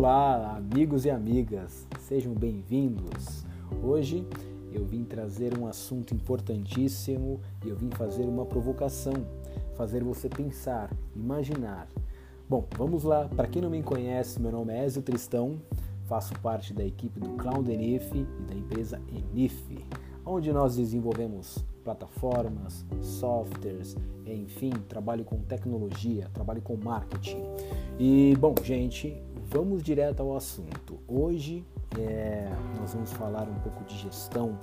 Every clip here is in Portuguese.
Olá, amigos e amigas, sejam bem-vindos. Hoje eu vim trazer um assunto importantíssimo e eu vim fazer uma provocação, fazer você pensar, imaginar. Bom, vamos lá. Para quem não me conhece, meu nome é Ezio Tristão, faço parte da equipe do Cloud Enif e da empresa Enif, onde nós desenvolvemos plataformas, softwares, enfim, trabalho com tecnologia, trabalho com marketing. E bom, gente, vamos direto ao assunto. Hoje é, nós vamos falar um pouco de gestão,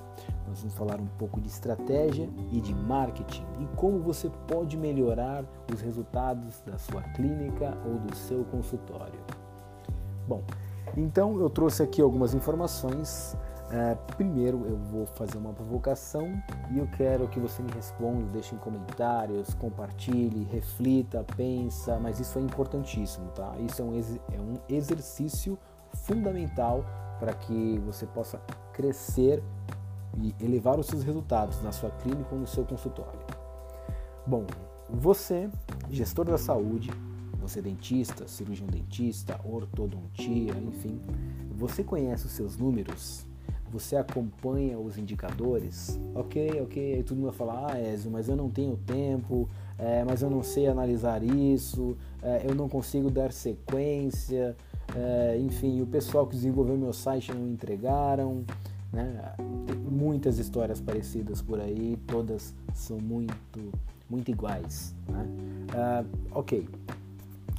nós vamos falar um pouco de estratégia e de marketing e como você pode melhorar os resultados da sua clínica ou do seu consultório. Bom, então eu trouxe aqui algumas informações é, primeiro eu vou fazer uma provocação e eu quero que você me responda, deixe em comentários, compartilhe, reflita, pensa, mas isso é importantíssimo, tá? Isso é um, é um exercício fundamental para que você possa crescer e elevar os seus resultados na sua clínica ou no seu consultório. Bom, você, gestor da saúde, você dentista, cirurgião dentista, ortodontia, enfim, você conhece os seus números? você acompanha os indicadores, ok, ok, aí todo mundo vai falar, ah, Ezio, mas eu não tenho tempo, é, mas eu não sei analisar isso, é, eu não consigo dar sequência, é, enfim, o pessoal que desenvolveu meu site não entregaram, né? Tem muitas histórias parecidas por aí, todas são muito, muito iguais, né? É, ok,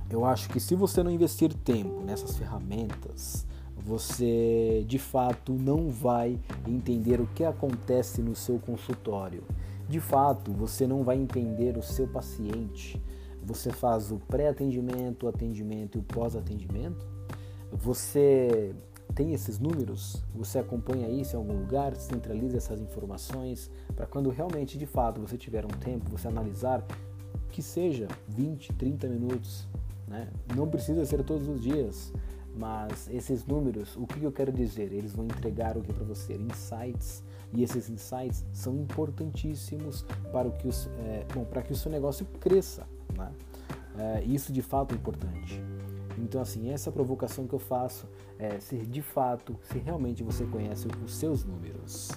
eu acho que se você não investir tempo nessas ferramentas, você de fato não vai entender o que acontece no seu consultório. De fato, você não vai entender o seu paciente. Você faz o pré-atendimento, o atendimento e o pós-atendimento. Você tem esses números, você acompanha isso em algum lugar, centraliza essas informações para quando realmente de fato você tiver um tempo, você analisar que seja 20, 30 minutos, né? Não precisa ser todos os dias. Mas esses números, o que eu quero dizer? Eles vão entregar o que para você? Insights. E esses insights são importantíssimos para, o que, os, é, bom, para que o seu negócio cresça. Né? É, isso de fato é importante. Então, assim, essa provocação que eu faço é se de fato, se realmente você conhece os seus números.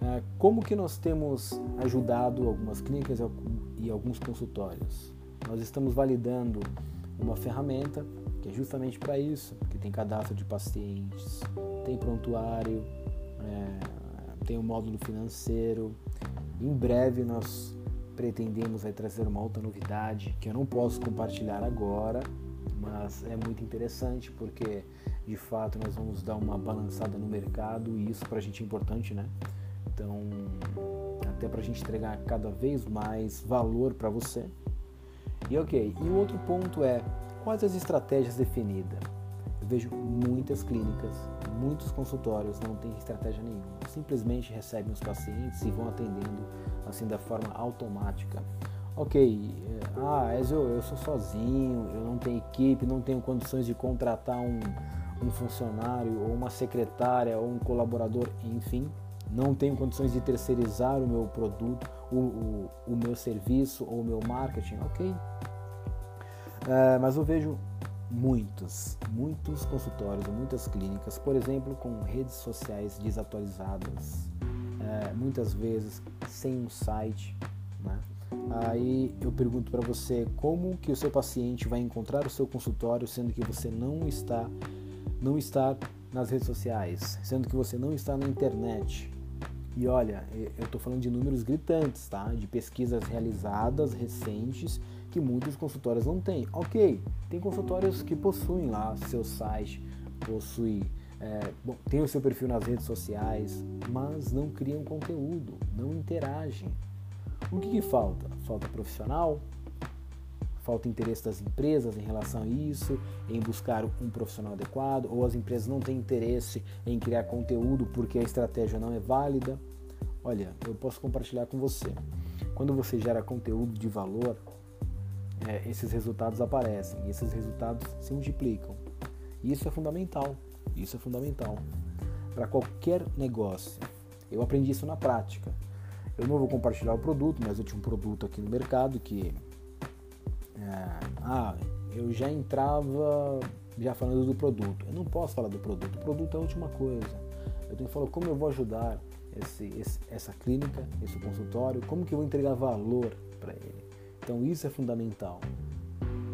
É, como que nós temos ajudado algumas clínicas e alguns consultórios? Nós estamos validando uma ferramenta que é justamente para isso, que tem cadastro de pacientes, tem prontuário, é, tem o um módulo financeiro. Em breve nós pretendemos aí, trazer uma outra novidade que eu não posso compartilhar agora, mas é muito interessante porque de fato nós vamos dar uma balançada no mercado e isso para a gente é importante, né? Então, até para a gente entregar cada vez mais valor para você. E ok, e o outro ponto é Quais as estratégias definidas? Eu vejo muitas clínicas, muitos consultórios não têm estratégia nenhuma. Simplesmente recebem os pacientes e vão atendendo assim da forma automática. Ok, eh, ah, Ezio, eu sou sozinho, eu não tenho equipe, não tenho condições de contratar um, um funcionário ou uma secretária ou um colaborador, enfim, não tenho condições de terceirizar o meu produto, o, o, meu serviço ou o meu marketing, ok, é, mas eu vejo muitos, muitos consultórios, muitas clínicas, por exemplo, com redes sociais desatualizadas, é, muitas vezes sem um site. Né? Aí eu pergunto para você como que o seu paciente vai encontrar o seu consultório sendo que você não está não está nas redes sociais, sendo que você não está na internet. E olha, eu estou falando de números gritantes, tá? De pesquisas realizadas recentes que muitos consultórios não têm. Ok, tem consultórios que possuem lá seu site, possui, é, bom, tem o seu perfil nas redes sociais, mas não criam conteúdo, não interagem. O que, que falta? Falta profissional, falta interesse das empresas em relação a isso, em buscar um profissional adequado, ou as empresas não têm interesse em criar conteúdo porque a estratégia não é válida. Olha, eu posso compartilhar com você. Quando você gera conteúdo de valor, é, esses resultados aparecem, e esses resultados se multiplicam. E isso é fundamental. Isso é fundamental para qualquer negócio. Eu aprendi isso na prática. Eu não vou compartilhar o produto, mas eu tinha um produto aqui no mercado que é, ah, eu já entrava já falando do produto. Eu não posso falar do produto, o produto é a última coisa. Eu tenho que falar como eu vou ajudar esse, esse, essa clínica, esse consultório, como que eu vou entregar valor para ele. Então isso é fundamental.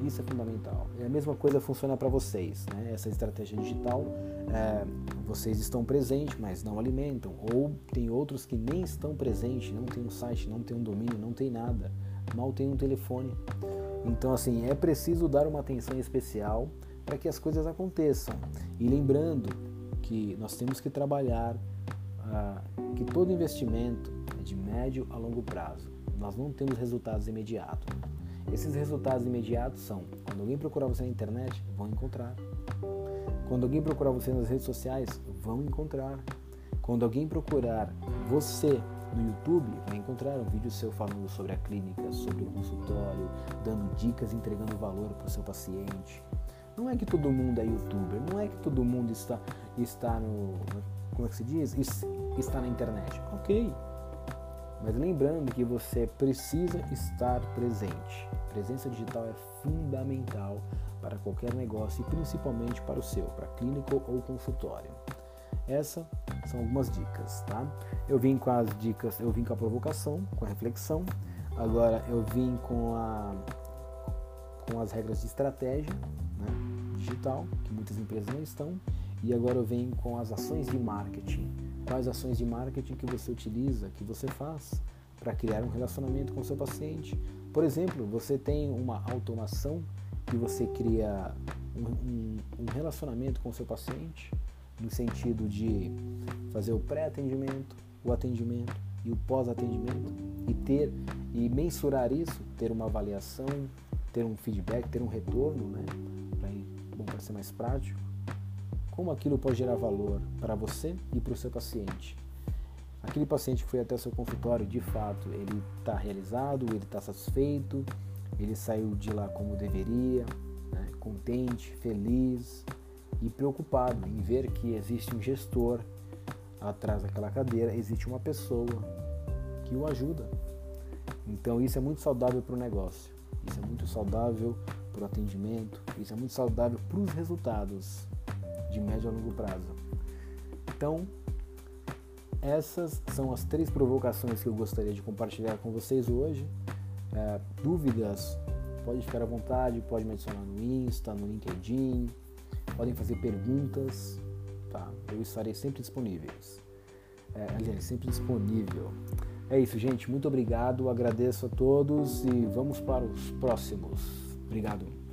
Isso é fundamental. E a mesma coisa funciona para vocês. Né? Essa estratégia digital, é, vocês estão presentes, mas não alimentam. Ou tem outros que nem estão presentes, não tem um site, não tem um domínio, não tem nada, mal tem um telefone. Então, assim, é preciso dar uma atenção especial para que as coisas aconteçam. E lembrando que nós temos que trabalhar que todo investimento é de médio a longo prazo. Nós não temos resultados imediatos. Esses resultados imediatos são quando alguém procurar você na internet, vão encontrar. Quando alguém procurar você nas redes sociais, vão encontrar. Quando alguém procurar você no YouTube, vai encontrar um vídeo seu falando sobre a clínica, sobre o consultório, dando dicas, entregando valor para o seu paciente. Não é que todo mundo é youtuber, não é que todo mundo está, está no. Como é que se diz? Está na internet. Ok. Mas lembrando que você precisa estar presente. Presença digital é fundamental para qualquer negócio e principalmente para o seu, para clínico ou consultório. Essas são algumas dicas, tá? Eu vim com as dicas, eu vim com a provocação, com a reflexão. Agora eu vim com a com as regras de estratégia né, digital, que muitas empresas não estão, e agora eu venho com as ações de marketing. Quais ações de marketing que você utiliza, que você faz para criar um relacionamento com o seu paciente? Por exemplo, você tem uma automação que você cria um, um, um relacionamento com o seu paciente, no sentido de fazer o pré-atendimento, o atendimento e o pós-atendimento e ter e mensurar isso, ter uma avaliação, ter um feedback, ter um retorno, né, para ser mais prático, como aquilo pode gerar valor para você e para o seu paciente. Aquele paciente que foi até o seu consultório, de fato, ele está realizado, ele está satisfeito, ele saiu de lá como deveria, né, contente, feliz e preocupado em ver que existe um gestor atrás daquela cadeira, existe uma pessoa que o ajuda. Então isso é muito saudável para o negócio, isso é muito saudável para o atendimento, isso é muito saudável para os resultados de médio a longo prazo. Então, essas são as três provocações que eu gostaria de compartilhar com vocês hoje. É, dúvidas, pode ficar à vontade, pode me adicionar no Insta, no LinkedIn, podem fazer perguntas, tá? Eu estarei sempre disponível. É, aliás, sempre disponível. É isso, gente. Muito obrigado. Agradeço a todos e vamos para os próximos. Obrigado.